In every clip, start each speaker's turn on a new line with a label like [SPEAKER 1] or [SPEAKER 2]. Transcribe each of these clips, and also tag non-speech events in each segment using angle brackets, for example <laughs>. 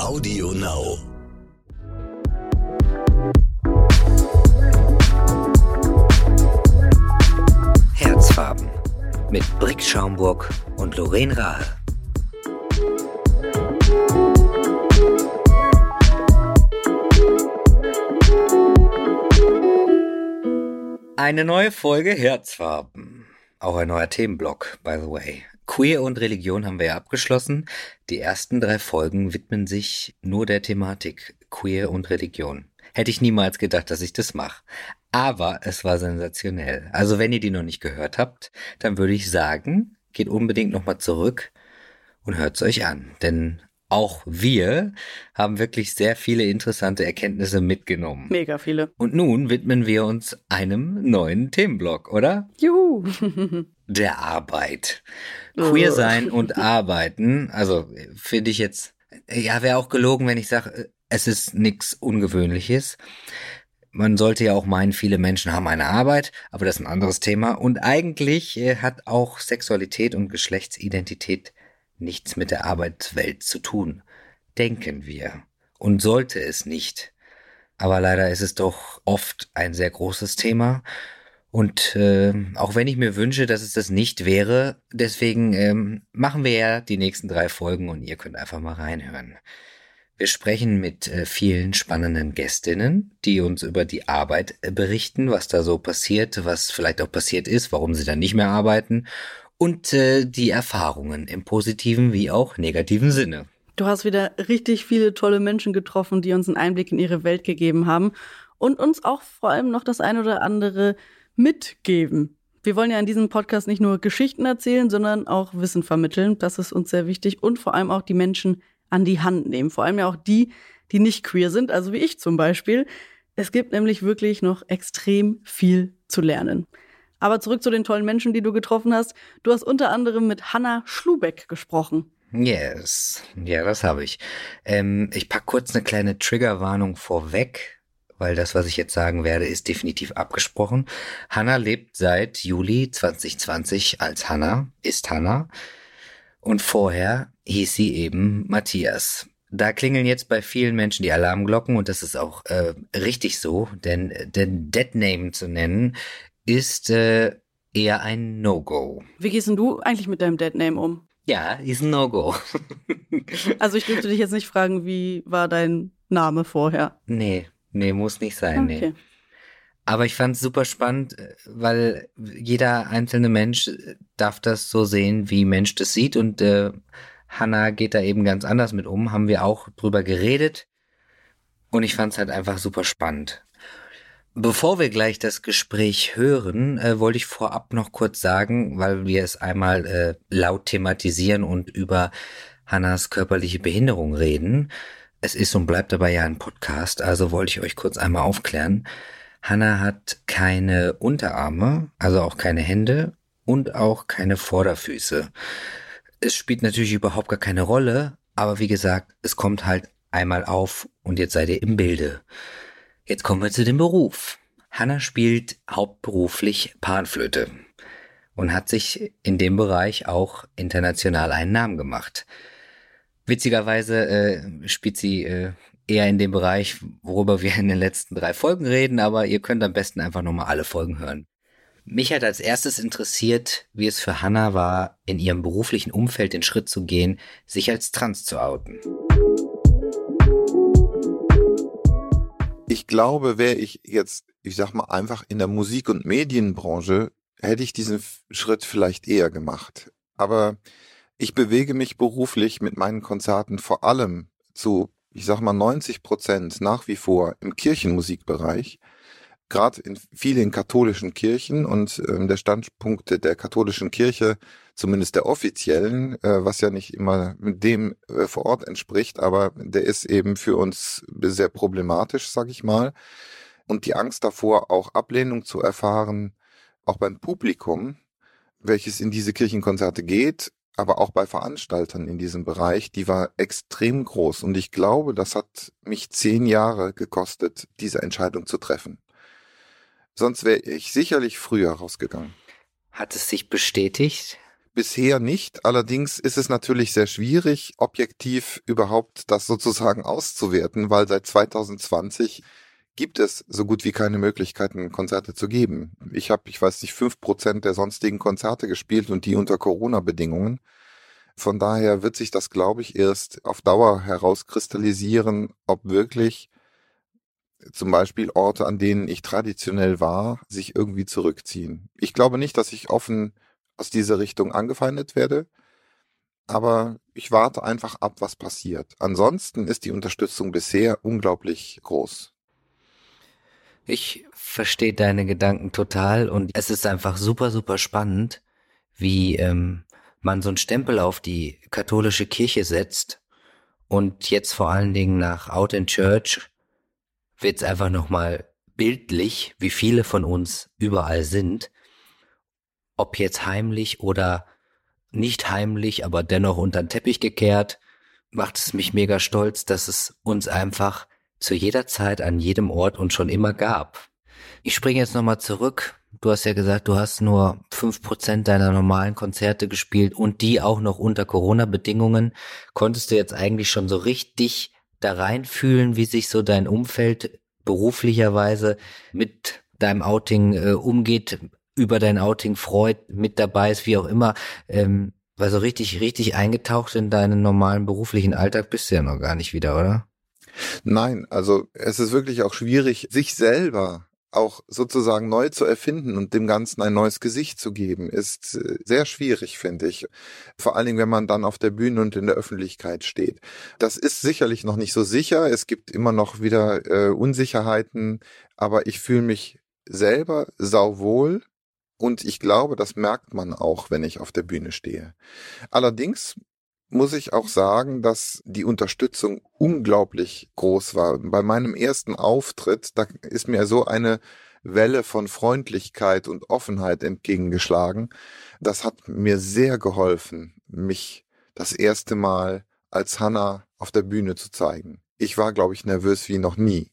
[SPEAKER 1] Audio Now.
[SPEAKER 2] Herzfarben mit Brick Schaumburg und Lorraine Rahe. Eine neue Folge Herzfarben. Auch ein neuer Themenblock, by the way. Queer und Religion haben wir ja abgeschlossen. Die ersten drei Folgen widmen sich nur der Thematik Queer und Religion. Hätte ich niemals gedacht, dass ich das mache. Aber es war sensationell. Also wenn ihr die noch nicht gehört habt, dann würde ich sagen, geht unbedingt nochmal zurück und hört's euch an. Denn auch wir haben wirklich sehr viele interessante Erkenntnisse mitgenommen.
[SPEAKER 3] Mega viele.
[SPEAKER 2] Und nun widmen wir uns einem neuen Themenblock, oder?
[SPEAKER 3] Juhu. <laughs>
[SPEAKER 2] Der Arbeit. Queer sein und <laughs> arbeiten, also finde ich jetzt, ja, wäre auch gelogen, wenn ich sage, es ist nichts Ungewöhnliches. Man sollte ja auch meinen, viele Menschen haben eine Arbeit, aber das ist ein anderes Thema. Und eigentlich äh, hat auch Sexualität und Geschlechtsidentität nichts mit der Arbeitswelt zu tun. Denken wir. Und sollte es nicht. Aber leider ist es doch oft ein sehr großes Thema. Und äh, auch wenn ich mir wünsche, dass es das nicht wäre, deswegen ähm, machen wir ja die nächsten drei Folgen und ihr könnt einfach mal reinhören. Wir sprechen mit äh, vielen spannenden Gästinnen, die uns über die Arbeit äh, berichten, was da so passiert, was vielleicht auch passiert ist, warum sie dann nicht mehr arbeiten und äh, die Erfahrungen im positiven wie auch negativen Sinne.
[SPEAKER 3] Du hast wieder richtig viele tolle Menschen getroffen, die uns einen Einblick in ihre Welt gegeben haben und uns auch vor allem noch das ein oder andere mitgeben. Wir wollen ja in diesem Podcast nicht nur Geschichten erzählen, sondern auch Wissen vermitteln. Das ist uns sehr wichtig und vor allem auch die Menschen an die Hand nehmen. Vor allem ja auch die, die nicht queer sind, also wie ich zum Beispiel. Es gibt nämlich wirklich noch extrem viel zu lernen. Aber zurück zu den tollen Menschen, die du getroffen hast. Du hast unter anderem mit Hanna Schlubeck gesprochen.
[SPEAKER 2] Yes, ja, das habe ich. Ähm, ich pack kurz eine kleine Triggerwarnung vorweg, weil das, was ich jetzt sagen werde, ist definitiv abgesprochen. Hanna lebt seit Juli 2020 als Hanna, ist Hanna. Und vorher hieß sie eben Matthias. Da klingeln jetzt bei vielen Menschen die Alarmglocken und das ist auch äh, richtig so, denn den Deadname zu nennen ist äh, eher ein No-Go.
[SPEAKER 3] Wie gehst denn du eigentlich mit deinem Deadname um?
[SPEAKER 2] Ja, ist ein No-Go. <laughs>
[SPEAKER 3] also ich dürfte dich jetzt nicht fragen, wie war dein Name vorher?
[SPEAKER 2] Nee, nee, muss nicht sein, okay. nee. Aber ich fand es super spannend, äh, weil jeder einzelne Mensch äh, darf das so sehen, wie Mensch das sieht. Und äh, Hannah geht da eben ganz anders mit um. Haben wir auch drüber geredet. Und ich fand es halt einfach super spannend. Bevor wir gleich das Gespräch hören, äh, wollte ich vorab noch kurz sagen, weil wir es einmal äh, laut thematisieren und über Hannas körperliche Behinderung reden. Es ist und bleibt dabei ja ein Podcast, also wollte ich euch kurz einmal aufklären. Hannah hat keine Unterarme, also auch keine Hände und auch keine Vorderfüße. Es spielt natürlich überhaupt gar keine Rolle, aber wie gesagt, es kommt halt einmal auf und jetzt seid ihr im Bilde. Jetzt kommen wir zu dem Beruf. Hanna spielt hauptberuflich Panflöte und hat sich in dem Bereich auch international einen Namen gemacht. Witzigerweise äh, spielt sie äh, eher in dem Bereich, worüber wir in den letzten drei Folgen reden, aber ihr könnt am besten einfach nochmal alle Folgen hören. Mich hat als erstes interessiert, wie es für Hannah war, in ihrem beruflichen Umfeld den Schritt zu gehen, sich als trans zu outen.
[SPEAKER 4] Ich glaube, wäre ich jetzt, ich sag mal, einfach in der Musik- und Medienbranche, hätte ich diesen Schritt vielleicht eher gemacht. Aber ich bewege mich beruflich mit meinen Konzerten vor allem zu, ich sag mal, 90 Prozent nach wie vor im Kirchenmusikbereich gerade in vielen katholischen Kirchen und ähm, der Standpunkt der katholischen Kirche, zumindest der offiziellen, äh, was ja nicht immer dem äh, vor Ort entspricht, aber der ist eben für uns sehr problematisch, sag ich mal. Und die Angst davor, auch Ablehnung zu erfahren, auch beim Publikum, welches in diese Kirchenkonzerte geht, aber auch bei Veranstaltern in diesem Bereich, die war extrem groß. Und ich glaube, das hat mich zehn Jahre gekostet, diese Entscheidung zu treffen. Sonst wäre ich sicherlich früher rausgegangen.
[SPEAKER 2] Hat es sich bestätigt?
[SPEAKER 4] bisher nicht. Allerdings ist es natürlich sehr schwierig, objektiv überhaupt das sozusagen auszuwerten, weil seit 2020 gibt es so gut wie keine Möglichkeiten, Konzerte zu geben. Ich habe, ich weiß nicht, fünf Prozent der sonstigen Konzerte gespielt und die unter Corona-Bedingungen. Von daher wird sich das, glaube ich, erst auf Dauer herauskristallisieren, ob wirklich zum Beispiel Orte, an denen ich traditionell war, sich irgendwie zurückziehen. Ich glaube nicht, dass ich offen aus dieser Richtung angefeindet werde, aber ich warte einfach ab, was passiert. Ansonsten ist die Unterstützung bisher unglaublich groß.
[SPEAKER 2] Ich verstehe deine Gedanken total und es ist einfach super, super spannend, wie ähm, man so einen Stempel auf die katholische Kirche setzt und jetzt vor allen Dingen nach Out in Church wird es einfach nochmal bildlich, wie viele von uns überall sind, ob jetzt heimlich oder nicht heimlich, aber dennoch unter den Teppich gekehrt, macht es mich mega stolz, dass es uns einfach zu jeder Zeit an jedem Ort und schon immer gab. Ich springe jetzt nochmal zurück. Du hast ja gesagt, du hast nur fünf Prozent deiner normalen Konzerte gespielt und die auch noch unter Corona-Bedingungen. Konntest du jetzt eigentlich schon so richtig da reinfühlen, wie sich so dein Umfeld beruflicherweise mit deinem Outing äh, umgeht, über dein Outing freut, mit dabei ist, wie auch immer. Ähm, weil so richtig, richtig eingetaucht in deinen normalen beruflichen Alltag bist du ja noch gar nicht wieder, oder?
[SPEAKER 4] Nein, also es ist wirklich auch schwierig, sich selber auch sozusagen neu zu erfinden und dem Ganzen ein neues Gesicht zu geben, ist äh, sehr schwierig, finde ich. Vor allen Dingen, wenn man dann auf der Bühne und in der Öffentlichkeit steht. Das ist sicherlich noch nicht so sicher. Es gibt immer noch wieder äh, Unsicherheiten, aber ich fühle mich selber sauwohl und ich glaube, das merkt man auch, wenn ich auf der Bühne stehe. Allerdings muss ich auch sagen, dass die Unterstützung unglaublich groß war. Bei meinem ersten Auftritt, da ist mir so eine Welle von Freundlichkeit und Offenheit entgegengeschlagen. Das hat mir sehr geholfen, mich das erste Mal als Hannah auf der Bühne zu zeigen. Ich war, glaube ich, nervös wie noch nie.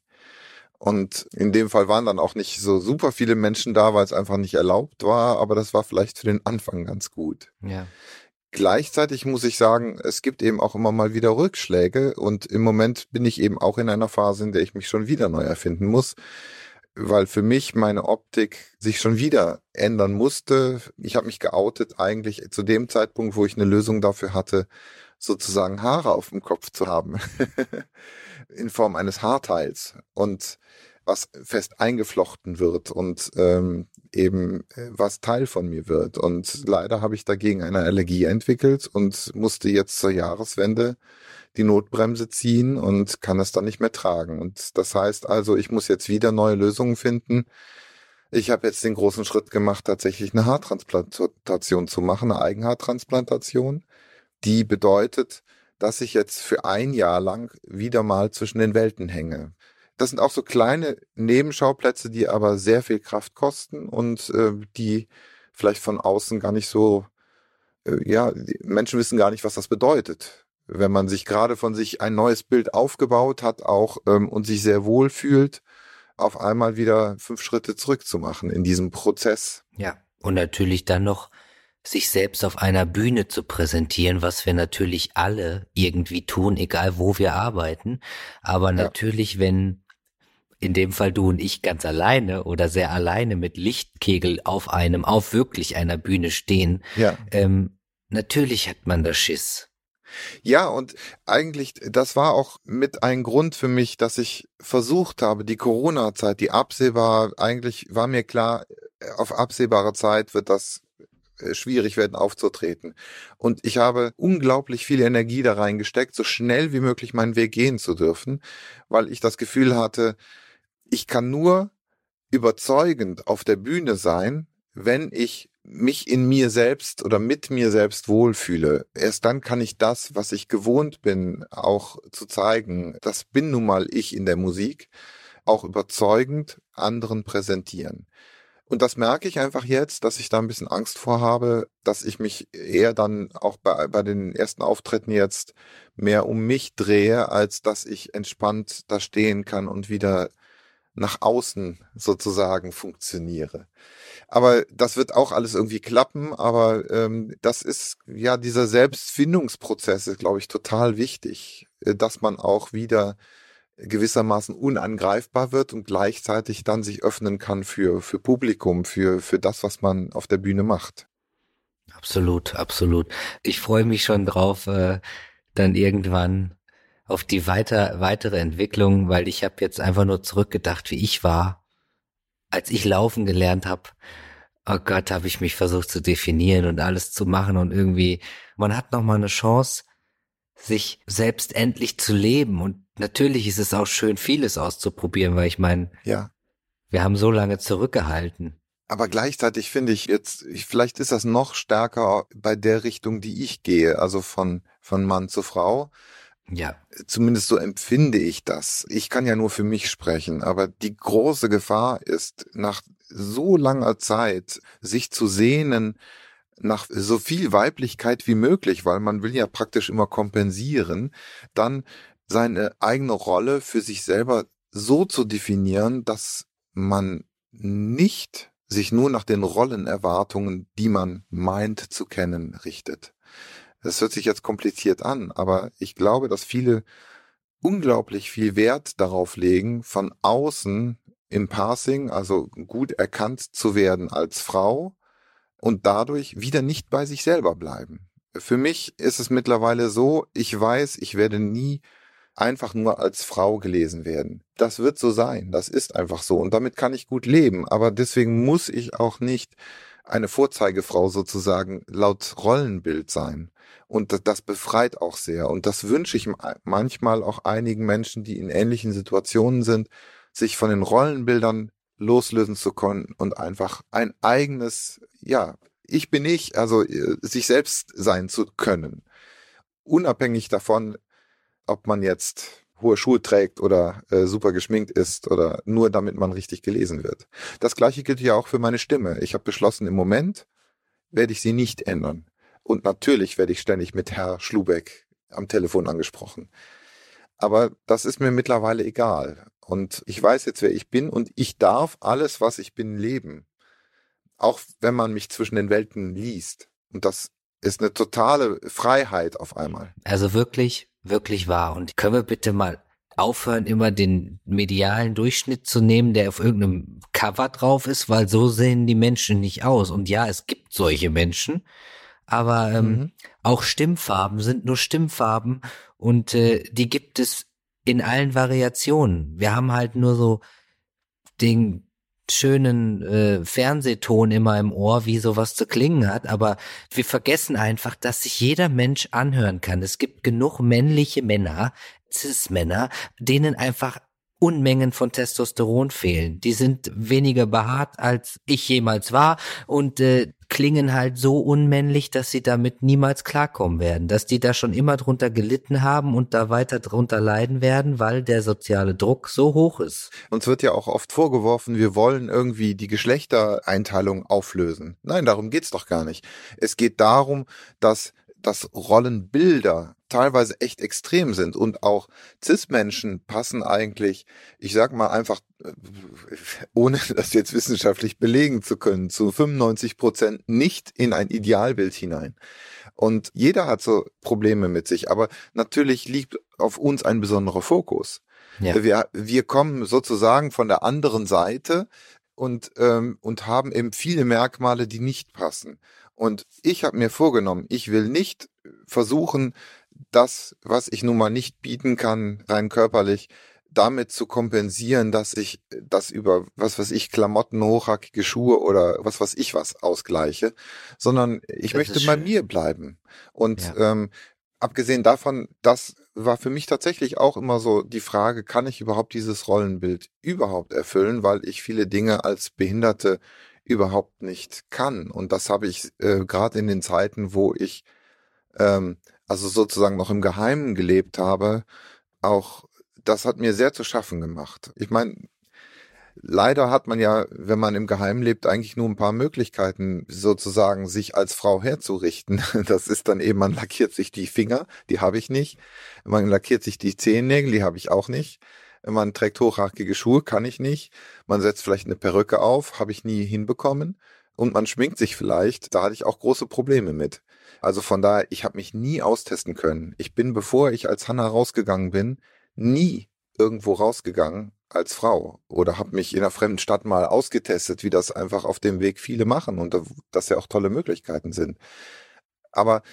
[SPEAKER 4] Und in dem Fall waren dann auch nicht so super viele Menschen da, weil es einfach nicht erlaubt war, aber das war vielleicht für den Anfang ganz gut.
[SPEAKER 2] Ja.
[SPEAKER 4] Gleichzeitig muss ich sagen, es gibt eben auch immer mal wieder Rückschläge und im Moment bin ich eben auch in einer Phase, in der ich mich schon wieder neu erfinden muss, weil für mich meine Optik sich schon wieder ändern musste. Ich habe mich geoutet eigentlich zu dem Zeitpunkt, wo ich eine Lösung dafür hatte, sozusagen Haare auf dem Kopf zu haben <laughs> in Form eines Haarteils und was fest eingeflochten wird und ähm, eben äh, was Teil von mir wird. Und leider habe ich dagegen eine Allergie entwickelt und musste jetzt zur Jahreswende die Notbremse ziehen und kann es dann nicht mehr tragen. Und das heißt also, ich muss jetzt wieder neue Lösungen finden. Ich habe jetzt den großen Schritt gemacht, tatsächlich eine Haartransplantation zu machen, eine Eigenhaartransplantation. Die bedeutet, dass ich jetzt für ein Jahr lang wieder mal zwischen den Welten hänge. Das sind auch so kleine Nebenschauplätze, die aber sehr viel Kraft kosten und äh, die vielleicht von außen gar nicht so, äh, ja, Menschen wissen gar nicht, was das bedeutet. Wenn man sich gerade von sich ein neues Bild aufgebaut hat auch ähm, und sich sehr wohl fühlt, auf einmal wieder fünf Schritte zurückzumachen in diesem Prozess.
[SPEAKER 2] Ja, und natürlich dann noch sich selbst auf einer Bühne zu präsentieren, was wir natürlich alle irgendwie tun, egal wo wir arbeiten. Aber natürlich, ja. wenn in dem Fall du und ich ganz alleine oder sehr alleine mit Lichtkegel auf einem, auf wirklich einer Bühne stehen,
[SPEAKER 4] ja.
[SPEAKER 2] ähm, natürlich hat man da Schiss.
[SPEAKER 4] Ja, und eigentlich, das war auch mit ein Grund für mich, dass ich versucht habe, die Corona-Zeit, die absehbar, eigentlich war mir klar, auf absehbare Zeit wird das äh, schwierig werden aufzutreten. Und ich habe unglaublich viel Energie da reingesteckt, so schnell wie möglich meinen Weg gehen zu dürfen, weil ich das Gefühl hatte, ich kann nur überzeugend auf der Bühne sein, wenn ich mich in mir selbst oder mit mir selbst wohlfühle. Erst dann kann ich das, was ich gewohnt bin, auch zu zeigen, das bin nun mal ich in der Musik, auch überzeugend anderen präsentieren. Und das merke ich einfach jetzt, dass ich da ein bisschen Angst vor habe, dass ich mich eher dann auch bei, bei den ersten Auftritten jetzt mehr um mich drehe, als dass ich entspannt da stehen kann und wieder nach außen sozusagen funktioniere. Aber das wird auch alles irgendwie klappen, aber ähm, das ist ja dieser Selbstfindungsprozess ist, glaube ich, total wichtig, äh, dass man auch wieder gewissermaßen unangreifbar wird und gleichzeitig dann sich öffnen kann für, für Publikum, für, für das, was man auf der Bühne macht.
[SPEAKER 2] Absolut, absolut. Ich freue mich schon drauf, äh, dann irgendwann auf die weiter, weitere Entwicklung, weil ich habe jetzt einfach nur zurückgedacht, wie ich war, als ich laufen gelernt habe. Oh Gott, habe ich mich versucht zu definieren und alles zu machen und irgendwie, man hat noch mal eine Chance, sich selbst endlich zu leben und natürlich ist es auch schön, vieles auszuprobieren, weil ich meine,
[SPEAKER 4] ja.
[SPEAKER 2] wir haben so lange zurückgehalten.
[SPEAKER 4] Aber gleichzeitig finde ich jetzt, vielleicht ist das noch stärker bei der Richtung, die ich gehe, also von, von Mann zu Frau.
[SPEAKER 2] Ja.
[SPEAKER 4] Zumindest so empfinde ich das. Ich kann ja nur für mich sprechen, aber die große Gefahr ist, nach so langer Zeit sich zu sehnen nach so viel Weiblichkeit wie möglich, weil man will ja praktisch immer kompensieren, dann seine eigene Rolle für sich selber so zu definieren, dass man nicht sich nur nach den Rollenerwartungen, die man meint zu kennen, richtet. Das hört sich jetzt kompliziert an, aber ich glaube, dass viele unglaublich viel Wert darauf legen, von außen im Passing, also gut erkannt zu werden als Frau und dadurch wieder nicht bei sich selber bleiben. Für mich ist es mittlerweile so, ich weiß, ich werde nie einfach nur als Frau gelesen werden. Das wird so sein, das ist einfach so und damit kann ich gut leben, aber deswegen muss ich auch nicht eine Vorzeigefrau sozusagen laut Rollenbild sein. Und das befreit auch sehr. Und das wünsche ich manchmal auch einigen Menschen, die in ähnlichen Situationen sind, sich von den Rollenbildern loslösen zu können und einfach ein eigenes, ja, ich bin ich, also äh, sich selbst sein zu können. Unabhängig davon, ob man jetzt hohe Schuhe trägt oder äh, super geschminkt ist oder nur damit man richtig gelesen wird. Das gleiche gilt ja auch für meine Stimme. Ich habe beschlossen, im Moment werde ich sie nicht ändern. Und natürlich werde ich ständig mit Herr Schlubeck am Telefon angesprochen. Aber das ist mir mittlerweile egal. Und ich weiß jetzt, wer ich bin und ich darf alles, was ich bin, leben. Auch wenn man mich zwischen den Welten liest. Und das ist eine totale Freiheit auf einmal.
[SPEAKER 2] Also wirklich wirklich wahr. Und können wir bitte mal aufhören, immer den medialen Durchschnitt zu nehmen, der auf irgendeinem Cover drauf ist, weil so sehen die Menschen nicht aus. Und ja, es gibt solche Menschen, aber ähm, mhm. auch Stimmfarben sind nur Stimmfarben und äh, die gibt es in allen Variationen. Wir haben halt nur so den schönen äh, Fernsehton immer im Ohr, wie sowas zu klingen hat, aber wir vergessen einfach, dass sich jeder Mensch anhören kann. Es gibt genug männliche Männer, Cis-Männer, denen einfach Unmengen von Testosteron fehlen. Die sind weniger behaart, als ich jemals war und äh, klingen halt so unmännlich, dass sie damit niemals klarkommen werden, dass die da schon immer drunter gelitten haben und da weiter drunter leiden werden, weil der soziale Druck so hoch ist.
[SPEAKER 4] Uns wird ja auch oft vorgeworfen, wir wollen irgendwie die Geschlechtereinteilung auflösen. Nein, darum geht's doch gar nicht. Es geht darum, dass dass Rollenbilder teilweise echt extrem sind und auch Cis-Menschen passen eigentlich, ich sag mal einfach, äh, <laughs> ohne das jetzt wissenschaftlich belegen zu können, zu 95 Prozent nicht in ein Idealbild hinein. Und jeder hat so Probleme mit sich, aber natürlich liegt auf uns ein besonderer Fokus. Ja. Wir, wir kommen sozusagen von der anderen Seite und, ähm, und haben eben viele Merkmale, die nicht passen. Und ich habe mir vorgenommen, ich will nicht versuchen, das, was ich nun mal nicht bieten kann, rein körperlich, damit zu kompensieren, dass ich das über was was ich Klamotten, hochhackige Schuhe oder was was ich was ausgleiche, sondern ich das möchte bei mir bleiben. Und ja. ähm, abgesehen davon, das war für mich tatsächlich auch immer so die Frage, kann ich überhaupt dieses Rollenbild überhaupt erfüllen, weil ich viele Dinge als Behinderte überhaupt nicht kann. Und das habe ich äh, gerade in den Zeiten, wo ich ähm, also sozusagen noch im Geheimen gelebt habe, auch das hat mir sehr zu schaffen gemacht. Ich meine, leider hat man ja, wenn man im Geheimen lebt, eigentlich nur ein paar Möglichkeiten, sozusagen sich als Frau herzurichten. <laughs> Das ist dann eben, man lackiert sich die Finger, die habe ich nicht. Man lackiert sich die Zehennägel, die habe ich auch nicht. Man trägt hochhackige Schuhe, kann ich nicht. Man setzt vielleicht eine Perücke auf, habe ich nie hinbekommen. Und man schminkt sich vielleicht, da hatte ich auch große Probleme mit. Also von daher, ich habe mich nie austesten können. Ich bin, bevor ich als Hanna rausgegangen bin, nie irgendwo rausgegangen als Frau oder habe mich in einer fremden Stadt mal ausgetestet, wie das einfach auf dem Weg viele machen und dass ja auch tolle Möglichkeiten sind. Aber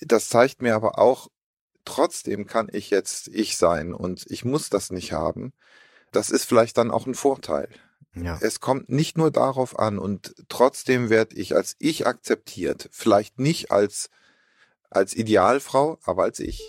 [SPEAKER 4] das zeigt mir aber auch, trotzdem kann ich jetzt ich sein und ich muss das nicht haben. Das ist vielleicht dann auch ein Vorteil. Ja. Es kommt nicht nur darauf an und trotzdem werde ich als ich akzeptiert. Vielleicht nicht als, als Idealfrau, aber als ich.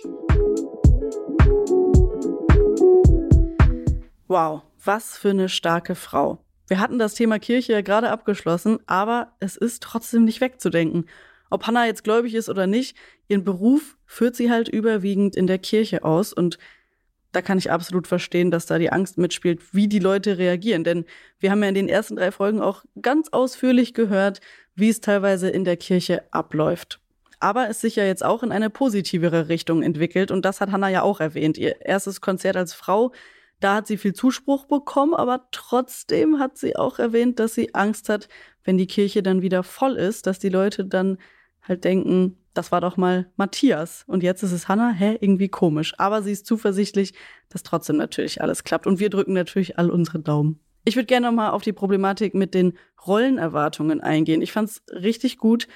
[SPEAKER 3] Wow, was für eine starke Frau. Wir hatten das Thema Kirche ja gerade abgeschlossen, aber es ist trotzdem nicht wegzudenken. Ob Hannah jetzt gläubig ist oder nicht, ihren Beruf führt sie halt überwiegend in der Kirche aus und da kann ich absolut verstehen, dass da die Angst mitspielt, wie die Leute reagieren. Denn wir haben ja in den ersten drei Folgen auch ganz ausführlich gehört, wie es teilweise in der Kirche abläuft. Aber es sich ja jetzt auch in eine positivere Richtung entwickelt und das hat Hannah ja auch erwähnt. Ihr erstes Konzert als Frau da hat sie viel Zuspruch bekommen, aber trotzdem hat sie auch erwähnt, dass sie Angst hat, wenn die Kirche dann wieder voll ist, dass die Leute dann halt denken, das war doch mal Matthias und jetzt ist es Hannah, hä, irgendwie komisch. Aber sie ist zuversichtlich, dass trotzdem natürlich alles klappt und wir drücken natürlich all unsere Daumen. Ich würde gerne nochmal auf die Problematik mit den Rollenerwartungen eingehen. Ich fand es richtig gut,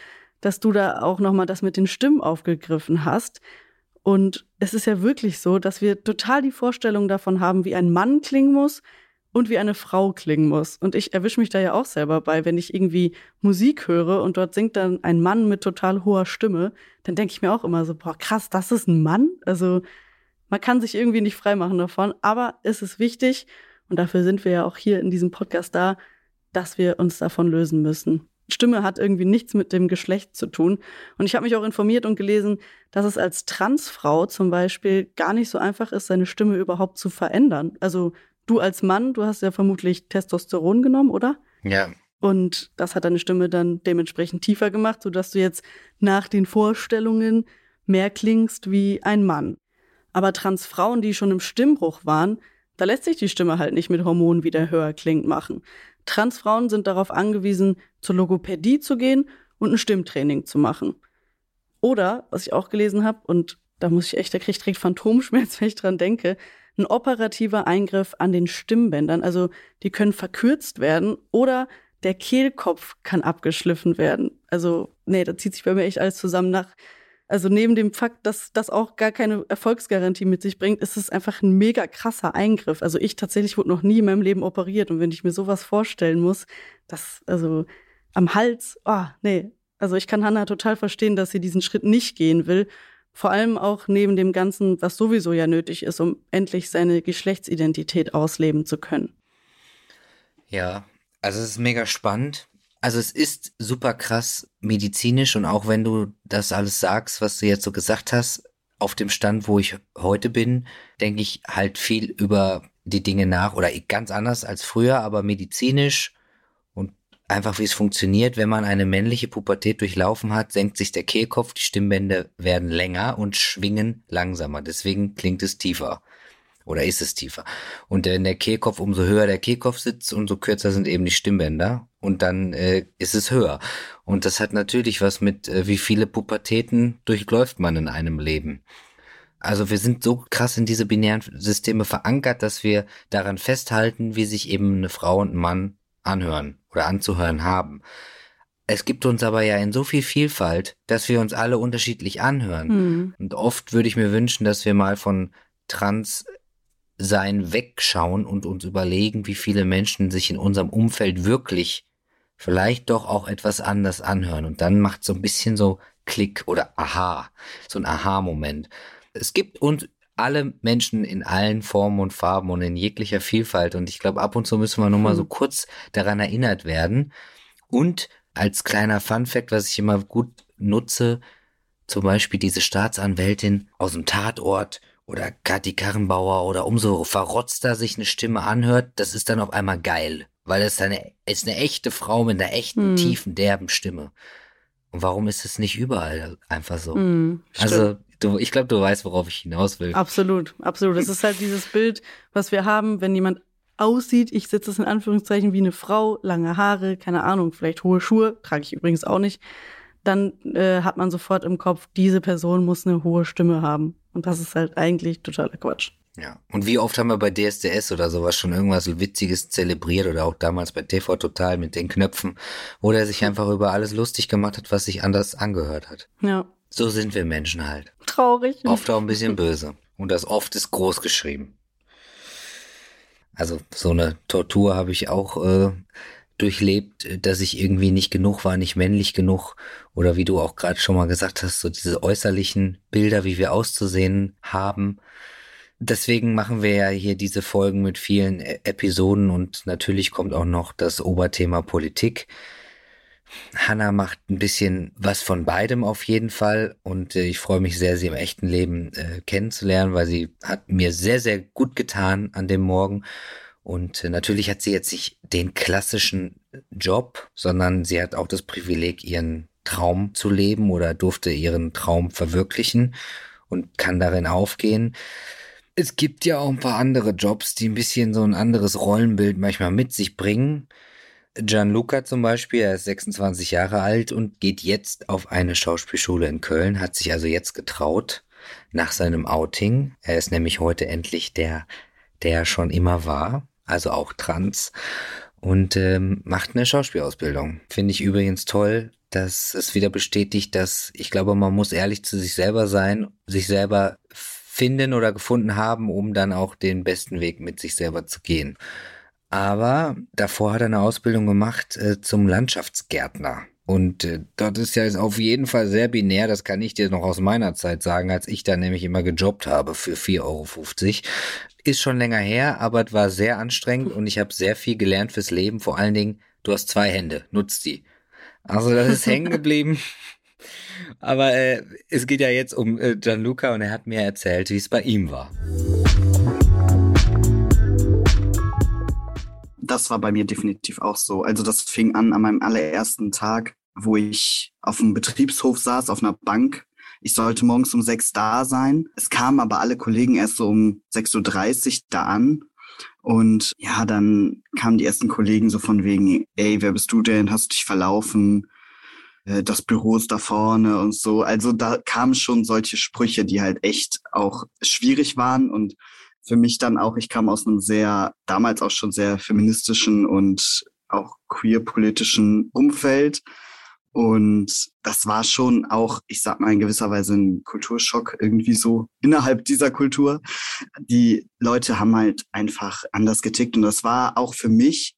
[SPEAKER 3] dass du da auch nochmal das mit den Stimmen aufgegriffen hast. Und es ist ja wirklich so, dass wir total die Vorstellung davon haben, wie ein Mann klingen muss und wie eine Frau klingen muss. Und ich erwische mich da ja auch selber bei, wenn ich irgendwie Musik höre und dort singt dann ein Mann mit total hoher Stimme, dann denke ich mir auch immer so, boah, krass, das ist ein Mann? Also man kann sich irgendwie nicht freimachen davon, aber es ist wichtig, und dafür sind wir ja auch hier in diesem Podcast da, dass wir uns davon lösen müssen. Stimme hat irgendwie nichts mit dem Geschlecht zu tun. Und ich habe mich auch informiert und gelesen, dass es als Transfrau zum Beispiel gar nicht so einfach ist, seine Stimme überhaupt zu verändern. Also du als Mann, du hast ja vermutlich Testosteron genommen, oder?
[SPEAKER 2] Ja.
[SPEAKER 3] Und das hat deine Stimme dann dementsprechend tiefer gemacht, sodass du jetzt nach den Vorstellungen mehr klingst wie ein Mann. Aber Transfrauen, die schon im Stimmbruch waren, da lässt sich die Stimme halt nicht mit Hormonen wieder höher klingend machen. Transfrauen sind darauf angewiesen, zur Logopädie zu gehen und ein Stimmtraining zu machen. Oder, was ich auch gelesen habe, und da muss ich echt, da kriege ich direkt Phantomschmerz, <laughs> wenn ich dran denke, ein operativer Eingriff an den Stimmbändern. Also die können verkürzt werden oder der Kehlkopf kann abgeschliffen werden. Also, nee, da zieht sich bei mir echt alles zusammen nach also neben dem Fakt, dass das auch gar keine Erfolgsgarantie mit sich bringt, ist es einfach ein mega krasser Eingriff. Also ich tatsächlich wurde noch nie in meinem Leben operiert und wenn ich mir sowas vorstellen muss, das also am Hals, ah, oh, nee. Also ich kann Hannah total verstehen, dass sie diesen Schritt nicht gehen will. Vor allem auch neben dem Ganzen, was sowieso ja nötig ist, um endlich seine Geschlechtsidentität ausleben zu können.
[SPEAKER 2] Ja, also es ist mega spannend. Also es ist super krass medizinisch und auch wenn du das alles sagst, was du jetzt so gesagt hast, auf dem Stand, wo ich heute bin, denke ich halt viel über die Dinge nach oder ganz anders als früher, aber medizinisch einfach wie es funktioniert, wenn man eine männliche Pubertät durchlaufen hat, senkt sich der Kehlkopf, die Stimmbänder werden länger und schwingen langsamer. Deswegen klingt es tiefer. Oder ist es tiefer? Und wenn der Kehlkopf, umso höher der Kehlkopf sitzt, umso kürzer sind eben die Stimmbänder. Und dann äh, ist es höher. Und das hat natürlich was mit, äh, wie viele Pubertäten durchläuft man in einem Leben. Also wir sind so krass in diese binären Systeme verankert, dass wir daran festhalten, wie sich eben eine Frau und ein Mann anhören oder anzuhören haben. Es gibt uns aber ja in so viel Vielfalt, dass wir uns alle unterschiedlich anhören. Mhm. Und oft würde ich mir wünschen, dass wir mal von trans sein wegschauen und uns überlegen, wie viele Menschen sich in unserem Umfeld wirklich vielleicht doch auch etwas anders anhören. Und dann macht so ein bisschen so Klick oder Aha, so ein Aha-Moment. Es gibt uns alle Menschen in allen Formen und Farben und in jeglicher Vielfalt. Und ich glaube, ab und zu müssen wir nur mal so hm. kurz daran erinnert werden. Und als kleiner Fun Fact, was ich immer gut nutze, zum Beispiel diese Staatsanwältin aus dem Tatort, oder Kathi Karrenbauer oder umso verrotzter sich eine Stimme anhört, das ist dann auf einmal geil. Weil es eine, ist eine echte Frau mit einer echten, hm. tiefen, derben Stimme. Und warum ist es nicht überall einfach so? Hm,
[SPEAKER 3] also
[SPEAKER 2] Du, ich glaube, du weißt, worauf ich hinaus will.
[SPEAKER 3] Absolut, absolut. Das ist halt dieses Bild, was wir haben, wenn jemand aussieht, ich setze es in Anführungszeichen wie eine Frau, lange Haare, keine Ahnung, vielleicht hohe Schuhe, trage ich übrigens auch nicht, dann äh, hat man sofort im Kopf, diese Person muss eine hohe Stimme haben. Und das ist halt eigentlich totaler Quatsch.
[SPEAKER 2] Ja. Und wie oft haben wir bei DSDS oder sowas schon irgendwas Witziges zelebriert oder auch damals bei TV Total mit den Knöpfen, wo der sich einfach über alles lustig gemacht hat, was sich anders angehört hat.
[SPEAKER 3] Ja.
[SPEAKER 2] So sind wir Menschen halt.
[SPEAKER 3] Traurig.
[SPEAKER 2] Oft auch ein bisschen böse. Und das oft ist groß geschrieben. Also so eine Tortur habe ich auch äh, durchlebt, dass ich irgendwie nicht genug war, nicht männlich genug. Oder wie du auch gerade schon mal gesagt hast, so diese äußerlichen Bilder, wie wir auszusehen haben deswegen machen wir ja hier diese Folgen mit vielen e- Episoden und natürlich kommt auch noch das Oberthema Politik. Hanna macht ein bisschen was von beidem auf jeden Fall und äh, ich freue mich sehr, sie im echten Leben äh, kennenzulernen, weil sie hat mir sehr, sehr gut getan an dem Morgen. Und äh, natürlich hat sie jetzt nicht den klassischen Job, sondern sie hat auch das Privileg, ihren Traum zu leben oder durfte ihren Traum verwirklichen und kann darin aufgehen. Es gibt ja auch ein paar andere Jobs, die ein bisschen so ein anderes Rollenbild manchmal mit sich bringen. Gianluca zum Beispiel, er ist 26 Jahre alt und geht jetzt auf eine Schauspielschule in Köln, hat sich also jetzt getraut nach seinem Outing. Er ist nämlich heute endlich der, der schon immer war, also auch trans und ähm, macht eine Schauspielausbildung. Finde ich übrigens toll, dass es wieder bestätigt, dass ich glaube, man muss ehrlich zu sich selber sein, sich selber finden oder gefunden haben, um dann auch den besten Weg mit sich selber zu gehen. Aber davor hat er eine Ausbildung gemacht äh, zum Landschaftsgärtner. Und äh, dort ist ja auf jeden Fall sehr binär, das kann ich dir noch aus meiner Zeit sagen, als ich da nämlich immer gejobbt habe für 4,50 Euro. Ist schon länger her, aber es war sehr anstrengend und ich habe sehr viel gelernt fürs Leben. Vor allen Dingen, du hast zwei Hände, nutzt die. Also das ist hängen geblieben. Aber äh, es geht ja jetzt um äh, Gianluca und er hat mir erzählt, wie es bei ihm war.
[SPEAKER 1] Das war bei mir definitiv auch so. Also das fing an an meinem allerersten Tag, wo ich auf einem Betriebshof saß, auf einer Bank. Ich sollte morgens um sechs da sein. Es kamen aber alle Kollegen erst so um 6.30 Uhr da an. Und ja, dann kamen die ersten Kollegen so von wegen, ey, wer bist du denn? Hast du dich verlaufen? Äh, das Büro ist da vorne und so. Also da kamen schon solche Sprüche, die halt echt auch schwierig waren und für mich dann auch, ich kam aus einem sehr, damals auch schon sehr feministischen und auch queer-politischen Umfeld. Und das war schon auch, ich sag mal, in gewisser Weise ein Kulturschock irgendwie so innerhalb dieser Kultur. Die Leute haben halt einfach anders getickt. Und das war auch für mich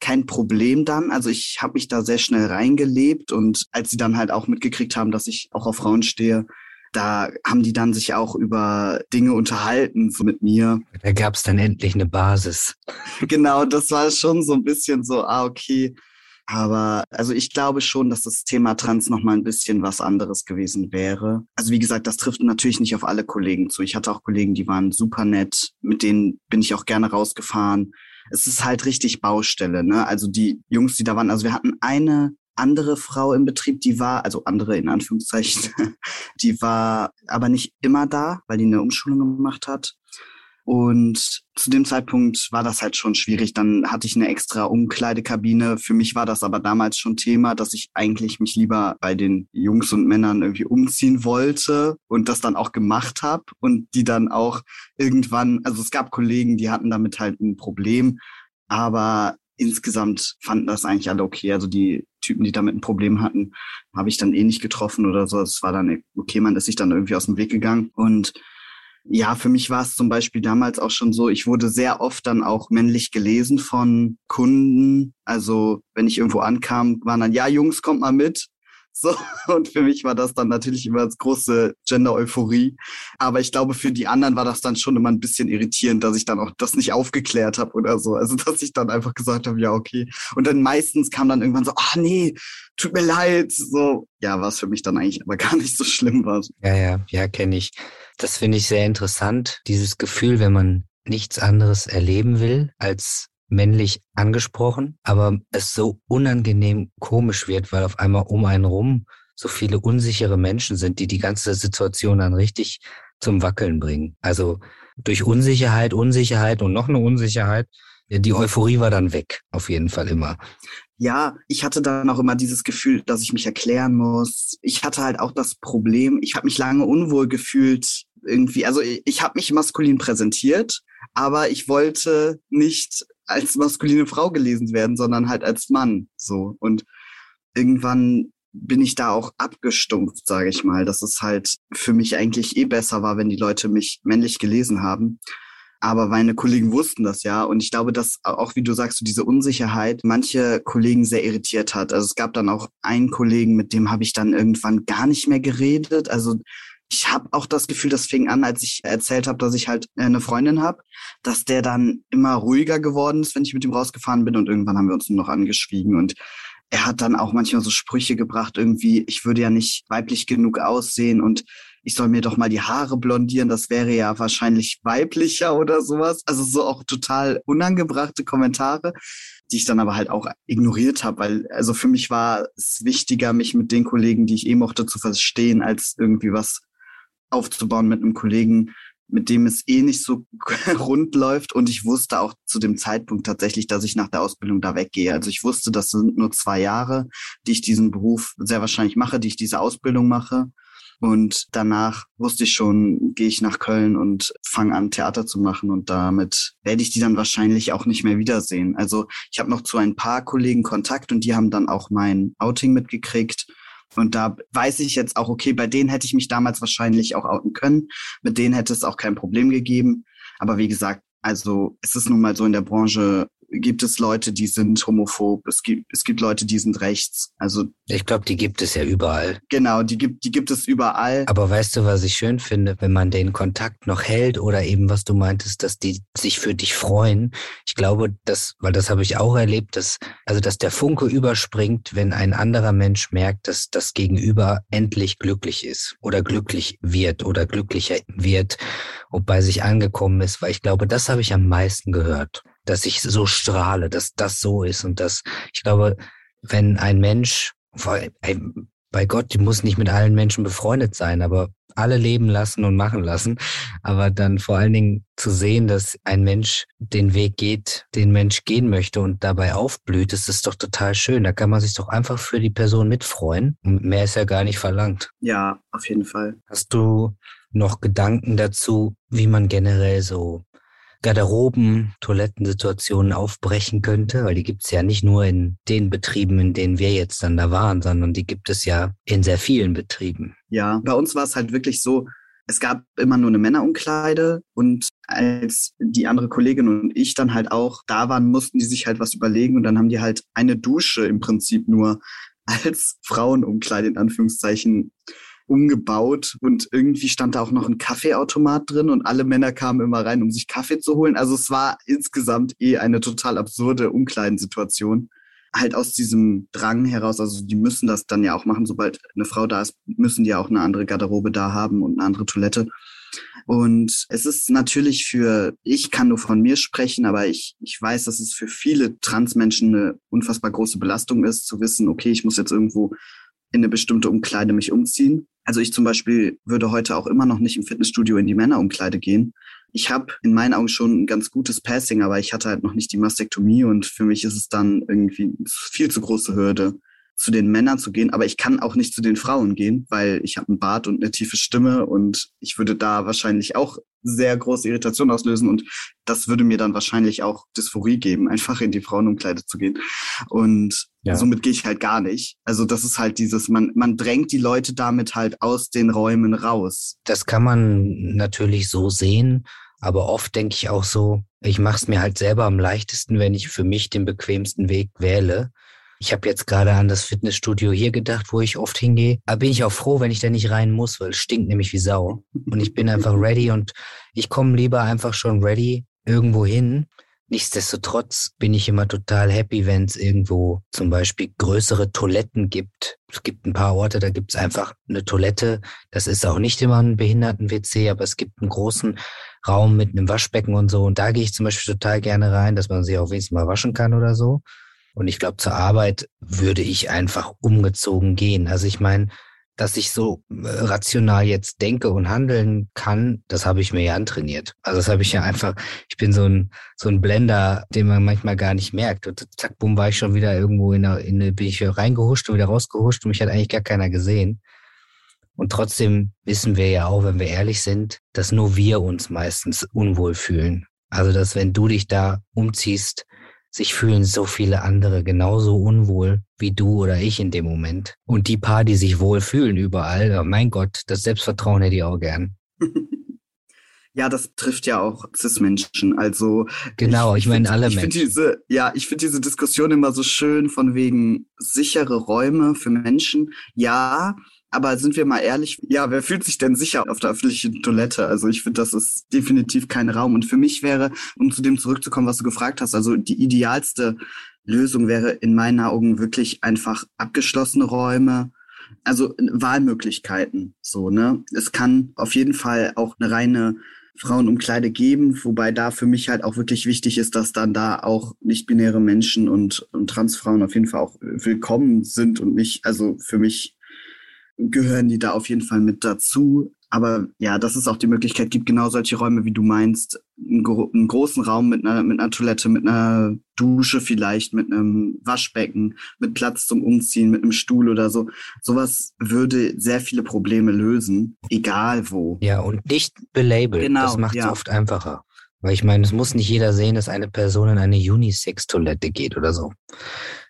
[SPEAKER 1] kein Problem dann. Also ich habe mich da sehr schnell reingelebt und als sie dann halt auch mitgekriegt haben, dass ich auch auf Frauen stehe, da haben die dann sich auch über Dinge unterhalten so mit mir.
[SPEAKER 2] Da gab es dann endlich eine Basis. <laughs>
[SPEAKER 1] genau, das war schon so ein bisschen so, ah, okay. Aber also ich glaube schon, dass das Thema Trans noch mal ein bisschen was anderes gewesen wäre. Also wie gesagt, das trifft natürlich nicht auf alle Kollegen zu. Ich hatte auch Kollegen, die waren super nett, mit denen bin ich auch gerne rausgefahren es ist halt richtig Baustelle. Ne? Also die Jungs, die da waren, also wir hatten eine andere Frau im Betrieb, die war, also andere in Anführungszeichen, <laughs> die war aber nicht immer da, weil die eine Umschulung gemacht hat. Und zu dem Zeitpunkt war das halt schon schwierig. Dann hatte ich eine extra Umkleidekabine. Für mich war das aber damals schon Thema, dass ich eigentlich mich lieber bei den Jungs und Männern irgendwie umziehen wollte und das dann auch gemacht habe und die dann auch irgendwann, also es gab Kollegen, die hatten damit halt ein Problem, aber insgesamt fanden das eigentlich alle okay. Also die Typen, die damit ein Problem hatten, habe ich dann eh nicht getroffen oder so. Es war dann okay, man ist sich dann irgendwie aus dem Weg gegangen und ja, für mich war es zum Beispiel damals auch schon so, ich wurde sehr oft dann auch männlich gelesen von Kunden. Also wenn ich irgendwo ankam, waren dann, ja, Jungs, kommt mal mit. So, <laughs> und für mich war das dann natürlich immer das große Gender-Euphorie. Aber ich glaube, für die anderen war das dann schon immer ein bisschen irritierend, dass ich dann auch das nicht aufgeklärt habe oder so. Also, dass ich dann einfach gesagt habe, ja, okay. Und dann meistens kam dann irgendwann so, ah, nee, tut mir leid. So, ja, was für mich dann eigentlich aber <laughs> gar nicht so schlimm war.
[SPEAKER 2] Ja, ja, ja, kenne ich. Das finde ich sehr interessant, dieses Gefühl, wenn man nichts anderes erleben will, als männlich angesprochen, aber es so unangenehm komisch wird, weil auf einmal um einen rum so viele unsichere Menschen sind, die die ganze Situation dann richtig zum Wackeln bringen. Also durch Unsicherheit, Unsicherheit und noch eine Unsicherheit. Die Euphorie war dann weg, auf jeden Fall immer.
[SPEAKER 1] Ja, ich hatte dann auch immer dieses Gefühl, dass ich mich erklären muss. Ich hatte halt auch das Problem, ich habe mich lange unwohl gefühlt irgendwie. Also ich, ich habe mich maskulin präsentiert, aber ich wollte nicht als maskuline Frau gelesen werden, sondern halt als Mann. So und irgendwann bin ich da auch abgestumpft, sage ich mal, dass es halt für mich eigentlich eh besser war, wenn die Leute mich männlich gelesen haben. Aber meine Kollegen wussten das ja. Und ich glaube, dass auch, wie du sagst, so diese Unsicherheit manche Kollegen sehr irritiert hat. Also es gab dann auch einen Kollegen, mit dem habe ich dann irgendwann gar nicht mehr geredet. Also ich habe auch das Gefühl, das fing an, als ich erzählt habe, dass ich halt eine Freundin habe, dass der dann immer ruhiger geworden ist, wenn ich mit ihm rausgefahren bin. Und irgendwann haben wir uns nur noch angeschwiegen. Und er hat dann auch manchmal so Sprüche gebracht, irgendwie, ich würde ja nicht weiblich genug aussehen und ich soll mir doch mal die Haare blondieren, das wäre ja wahrscheinlich weiblicher oder sowas. Also so auch total unangebrachte Kommentare, die ich dann aber halt auch ignoriert habe, weil also für mich war es wichtiger, mich mit den Kollegen, die ich eh mochte, zu verstehen, als irgendwie was aufzubauen mit einem Kollegen, mit dem es eh nicht so <laughs> rund läuft. Und ich wusste auch zu dem Zeitpunkt tatsächlich, dass ich nach der Ausbildung da weggehe. Also ich wusste, das sind nur zwei Jahre, die ich diesen Beruf sehr wahrscheinlich mache, die ich diese Ausbildung mache. Und danach wusste ich schon, gehe ich nach Köln und fange an, Theater zu machen. Und damit werde ich die dann wahrscheinlich auch nicht mehr wiedersehen. Also ich habe noch zu ein paar Kollegen Kontakt und die haben dann auch mein Outing mitgekriegt. Und da weiß ich jetzt auch, okay, bei denen hätte ich mich damals wahrscheinlich auch outen können. Mit denen hätte es auch kein Problem gegeben. Aber wie gesagt, also es ist nun mal so in der Branche, gibt es Leute, die sind homophob, es gibt, es gibt Leute, die sind rechts. Also
[SPEAKER 2] ich glaube, die gibt es ja überall.
[SPEAKER 1] Genau, die gibt, die gibt es überall.
[SPEAKER 2] Aber weißt du, was ich schön finde, wenn man den Kontakt noch hält oder eben, was du meintest, dass die sich für dich freuen. Ich glaube, dass, weil das habe ich auch erlebt, dass, also dass der Funke überspringt, wenn ein anderer Mensch merkt, dass das Gegenüber endlich glücklich ist oder glücklich wird oder glücklicher wird und bei sich angekommen ist, weil ich glaube, das habe ich am meisten gehört dass ich so strahle, dass das so ist und dass ich glaube, wenn ein Mensch, bei Gott, die muss nicht mit allen Menschen befreundet sein, aber alle leben lassen und machen lassen, aber dann vor allen Dingen zu sehen, dass ein Mensch den Weg geht, den Mensch gehen möchte und dabei aufblüht, das ist doch total schön. Da kann man sich doch einfach für die Person mitfreuen und mehr ist ja gar nicht verlangt.
[SPEAKER 1] Ja, auf jeden Fall.
[SPEAKER 2] Hast du noch Gedanken dazu, wie man generell so Garderoben, Toilettensituationen aufbrechen könnte, weil die gibt es ja nicht nur in den Betrieben, in denen wir jetzt dann da waren, sondern die gibt es ja in sehr vielen Betrieben.
[SPEAKER 1] Ja, bei uns war es halt wirklich so, es gab immer nur eine Männerumkleide und als die andere Kollegin und ich dann halt auch da waren, mussten die sich halt was überlegen und dann haben die halt eine Dusche im Prinzip nur <laughs> als Frauenumkleide in Anführungszeichen umgebaut und irgendwie stand da auch noch ein Kaffeeautomat drin und alle Männer kamen immer rein, um sich Kaffee zu holen. Also es war insgesamt eh eine total absurde Umkleidensituation. Halt aus diesem Drang heraus, also die müssen das dann ja auch machen, sobald eine Frau da ist, müssen die ja auch eine andere Garderobe da haben und eine andere Toilette. Und es ist natürlich für, ich kann nur von mir sprechen, aber ich, ich weiß, dass es für viele Transmenschen eine unfassbar große Belastung ist, zu wissen, okay, ich muss jetzt irgendwo in eine bestimmte Umkleide mich umziehen. Also ich zum Beispiel würde heute auch immer noch nicht im Fitnessstudio in die Männerumkleide gehen. Ich habe in meinen Augen schon ein ganz gutes Passing, aber ich hatte halt noch nicht die Mastektomie und für mich ist es dann irgendwie viel zu große Hürde, zu den Männern zu gehen, aber ich kann auch nicht zu den Frauen gehen, weil ich habe einen Bart und eine tiefe Stimme und ich würde da wahrscheinlich auch sehr große Irritation auslösen und das würde mir dann wahrscheinlich auch Dysphorie geben, einfach in die Frauenumkleide zu gehen. Und ja. somit gehe ich halt gar nicht. Also das ist halt dieses, man, man drängt die Leute damit halt aus den Räumen raus.
[SPEAKER 2] Das kann man natürlich so sehen, aber oft denke ich auch so, ich mache es mir halt selber am leichtesten, wenn ich für mich den bequemsten Weg wähle. Ich habe jetzt gerade an das Fitnessstudio hier gedacht, wo ich oft hingehe. Aber bin ich auch froh, wenn ich da nicht rein muss, weil es stinkt nämlich wie Sau. Und ich bin einfach <laughs> ready und ich komme lieber einfach schon ready irgendwo hin. Nichtsdestotrotz bin ich immer total happy, wenn es irgendwo zum Beispiel größere Toiletten gibt. Es gibt ein paar Orte, da gibt es einfach eine Toilette. Das ist auch nicht immer ein Behinderten-WC, aber es gibt einen großen Raum mit einem Waschbecken und so. Und da gehe ich zum Beispiel total gerne rein, dass man sich auch wenigstens mal waschen kann oder so. Und ich glaube, zur Arbeit würde ich einfach umgezogen gehen. Also ich meine, dass ich so äh, rational jetzt denke und handeln kann, das habe ich mir ja antrainiert. Also das habe ich ja einfach, ich bin so ein, so ein Blender, den man manchmal gar nicht merkt. Und zack, bumm, war ich schon wieder irgendwo in der, in der bin ich reingehuscht und wieder rausgehuscht und mich hat eigentlich gar keiner gesehen. Und trotzdem wissen wir ja auch, wenn wir ehrlich sind, dass nur wir uns meistens unwohl fühlen. Also, dass wenn du dich da umziehst, sich fühlen so viele andere genauso unwohl wie du oder ich in dem Moment. Und die paar, die sich wohl fühlen überall, mein Gott, das Selbstvertrauen hätte ich auch gern. <laughs>
[SPEAKER 1] Ja, das trifft ja auch Cis-Menschen. Also
[SPEAKER 2] genau, ich, ich meine alle ich Menschen.
[SPEAKER 1] Diese, ja, ich finde diese Diskussion immer so schön von wegen sichere Räume für Menschen. Ja, aber sind wir mal ehrlich, ja, wer fühlt sich denn sicher auf der öffentlichen Toilette? Also ich finde, das ist definitiv kein Raum. Und für mich wäre, um zu dem zurückzukommen, was du gefragt hast, also die idealste Lösung wäre in meinen Augen wirklich einfach abgeschlossene Räume, also Wahlmöglichkeiten. So, ne? Es kann auf jeden Fall auch eine reine Frauenumkleide geben, wobei da für mich halt auch wirklich wichtig ist, dass dann da auch nicht-binäre Menschen und, und Transfrauen auf jeden Fall auch willkommen sind und nicht, also für mich gehören die da auf jeden Fall mit dazu. Aber ja, dass es auch die Möglichkeit gibt, genau solche Räume, wie du meinst, einen, einen, großen Raum mit einer, mit einer Toilette, mit einer Dusche vielleicht, mit einem Waschbecken, mit Platz zum Umziehen, mit einem Stuhl oder so. Sowas würde sehr viele Probleme lösen, egal wo.
[SPEAKER 2] Ja, und nicht belabelt. Genau, das macht es ja. oft einfacher. Weil ich meine, es muss nicht jeder sehen, dass eine Person in eine Unisex-Toilette geht oder so.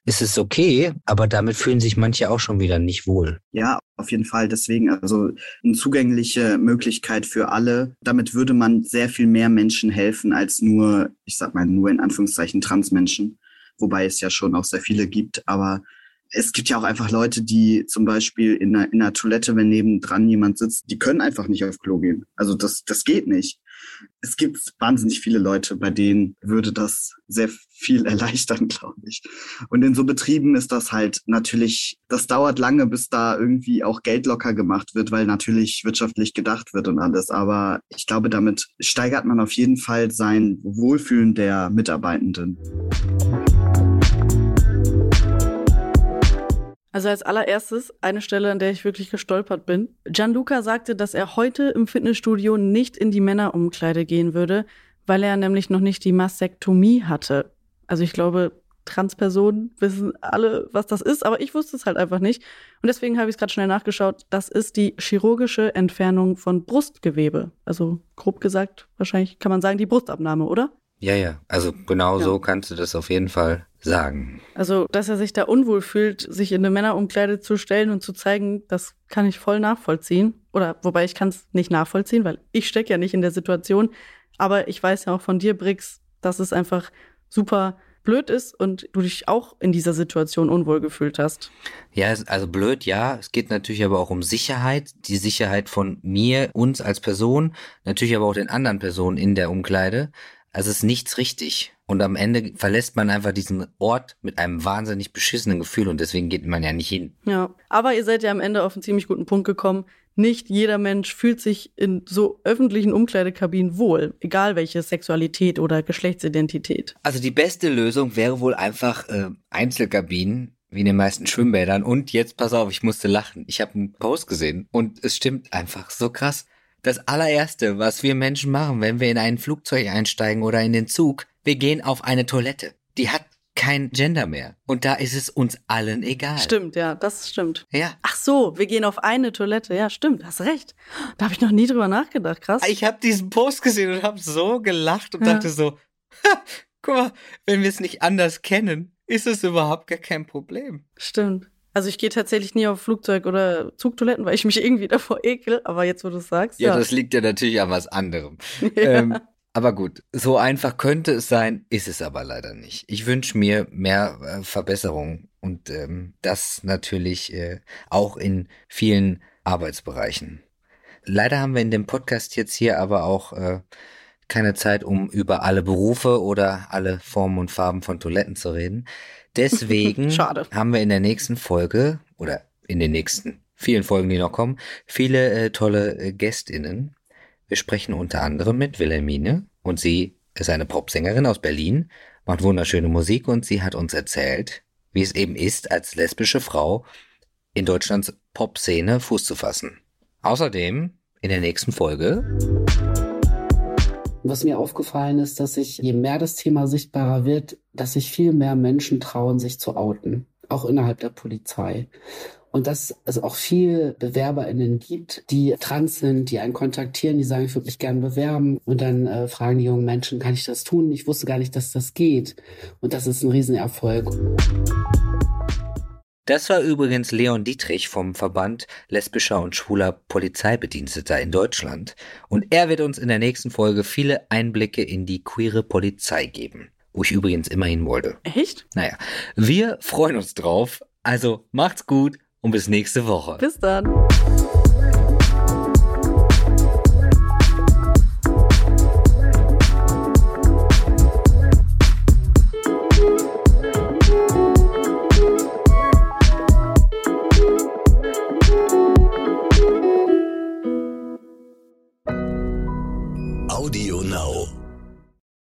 [SPEAKER 2] Es ist okay, aber damit fühlen sich manche auch schon wieder nicht wohl.
[SPEAKER 1] Ja, auf jeden Fall. Deswegen, also eine zugängliche Möglichkeit für alle. Damit würde man sehr viel mehr Menschen helfen als nur, ich sag mal, nur in Anführungszeichen Transmenschen. Wobei es ja schon auch sehr viele gibt. Aber es gibt ja auch einfach Leute, die zum Beispiel in einer, in einer Toilette, wenn nebendran jemand sitzt, die können einfach nicht auf Klo gehen. Also das, das geht nicht es gibt wahnsinnig viele Leute, bei denen würde das sehr viel <laughs> erleichtern, glaube ich. Und in so Betrieben ist das halt natürlich, das dauert lange, bis da irgendwie auch Geld locker gemacht wird, weil natürlich wirtschaftlich gedacht wird und alles. Aber ich glaube, damit steigert man auf jeden Fall sein Wohlfühlen der Mitarbeitenden.
[SPEAKER 3] Also als allererstes eine Stelle, an der ich wirklich gestolpert bin. Gianluca sagte, dass er heute im Fitnessstudio nicht in die Männerumkleide gehen würde, weil er nämlich noch nicht die Mastektomie hatte. Also ich glaube, Transpersonen wissen alle, was das ist, aber ich wusste es halt einfach nicht. Und deswegen habe ich es gerade schnell nachgeschaut. Das ist die chirurgische Entfernung von Brustgewebe. Also grob gesagt, wahrscheinlich kann man sagen, die Brustabnahme, oder?
[SPEAKER 2] Ja, ja. Also genau ja. so kannst du das auf jeden Fall sagen.
[SPEAKER 3] Also, dass er sich da unwohl fühlt, sich in eine Männerumkleide zu stellen und zu zeigen, das kann ich voll nachvollziehen. Oder wobei ich kann es nicht nachvollziehen, weil ich stecke ja nicht in der Situation. Aber ich weiß ja auch von dir, Brix, dass es einfach super blöd ist und du dich auch in dieser Situation unwohl gefühlt hast.
[SPEAKER 2] Ja, also blöd, ja. Es geht natürlich aber auch um Sicherheit. Die Sicherheit von mir, uns als Person, natürlich aber auch den anderen Personen in der Umkleide. Also ist nichts richtig. Und am Ende verlässt man einfach diesen Ort mit einem wahnsinnig beschissenen Gefühl und deswegen geht man ja nicht hin.
[SPEAKER 3] Ja, aber ihr seid ja am Ende auf einen ziemlich guten Punkt gekommen. Nicht jeder Mensch fühlt sich in so öffentlichen Umkleidekabinen wohl, egal welche Sexualität oder Geschlechtsidentität.
[SPEAKER 2] Also die beste Lösung wäre wohl einfach äh, Einzelkabinen, wie in den meisten Schwimmbädern. Und jetzt pass auf, ich musste lachen. Ich habe einen Post gesehen und es stimmt einfach so krass. Das allererste, was wir Menschen machen, wenn wir in ein Flugzeug einsteigen oder in den Zug, wir gehen auf eine Toilette. Die hat kein Gender mehr. Und da ist es uns allen egal.
[SPEAKER 3] Stimmt, ja, das stimmt.
[SPEAKER 2] Ja.
[SPEAKER 3] Ach so, wir gehen auf eine Toilette. Ja, stimmt, hast recht. Da habe ich noch nie drüber nachgedacht, krass.
[SPEAKER 2] Ich habe diesen Post gesehen und habe so gelacht und ja. dachte so, ha, guck mal, wenn wir es nicht anders kennen, ist es überhaupt gar kein Problem.
[SPEAKER 3] Stimmt. Also ich gehe tatsächlich nie auf Flugzeug- oder Zugtoiletten, weil ich mich irgendwie davor ekel. Aber jetzt, wo du es sagst.
[SPEAKER 2] Ja, ja, das liegt ja natürlich an was anderem. <laughs> ja. ähm, aber gut, so einfach könnte es sein, ist es aber leider nicht. Ich wünsche mir mehr äh, Verbesserung und ähm, das natürlich äh, auch in vielen Arbeitsbereichen. Leider haben wir in dem Podcast jetzt hier aber auch äh, keine Zeit, um über alle Berufe oder alle Formen und Farben von Toiletten zu reden. <laughs> Deswegen haben wir in der nächsten Folge oder in den nächsten vielen Folgen, die noch kommen, viele äh, tolle äh, Gästinnen. Wir sprechen unter anderem mit Wilhelmine und sie ist eine Popsängerin aus Berlin, macht wunderschöne Musik und sie hat uns erzählt, wie es eben ist, als lesbische Frau in Deutschlands Pop-Szene Fuß zu fassen. Außerdem in der nächsten Folge.
[SPEAKER 5] Was mir aufgefallen ist, dass sich, je mehr das Thema sichtbarer wird, dass sich viel mehr Menschen trauen, sich zu outen. Auch innerhalb der Polizei. Und dass es auch viel BewerberInnen gibt, die trans sind, die einen kontaktieren, die sagen, ich würde mich gerne bewerben. Und dann äh, fragen die jungen Menschen, kann ich das tun? Ich wusste gar nicht, dass das geht. Und das ist ein Riesenerfolg.
[SPEAKER 2] Das war übrigens Leon Dietrich vom Verband lesbischer und schwuler Polizeibediensteter in Deutschland. Und er wird uns in der nächsten Folge viele Einblicke in die queere Polizei geben. Wo ich übrigens immerhin wollte.
[SPEAKER 3] Echt?
[SPEAKER 2] Naja, wir freuen uns drauf. Also macht's gut und bis nächste Woche.
[SPEAKER 3] Bis dann.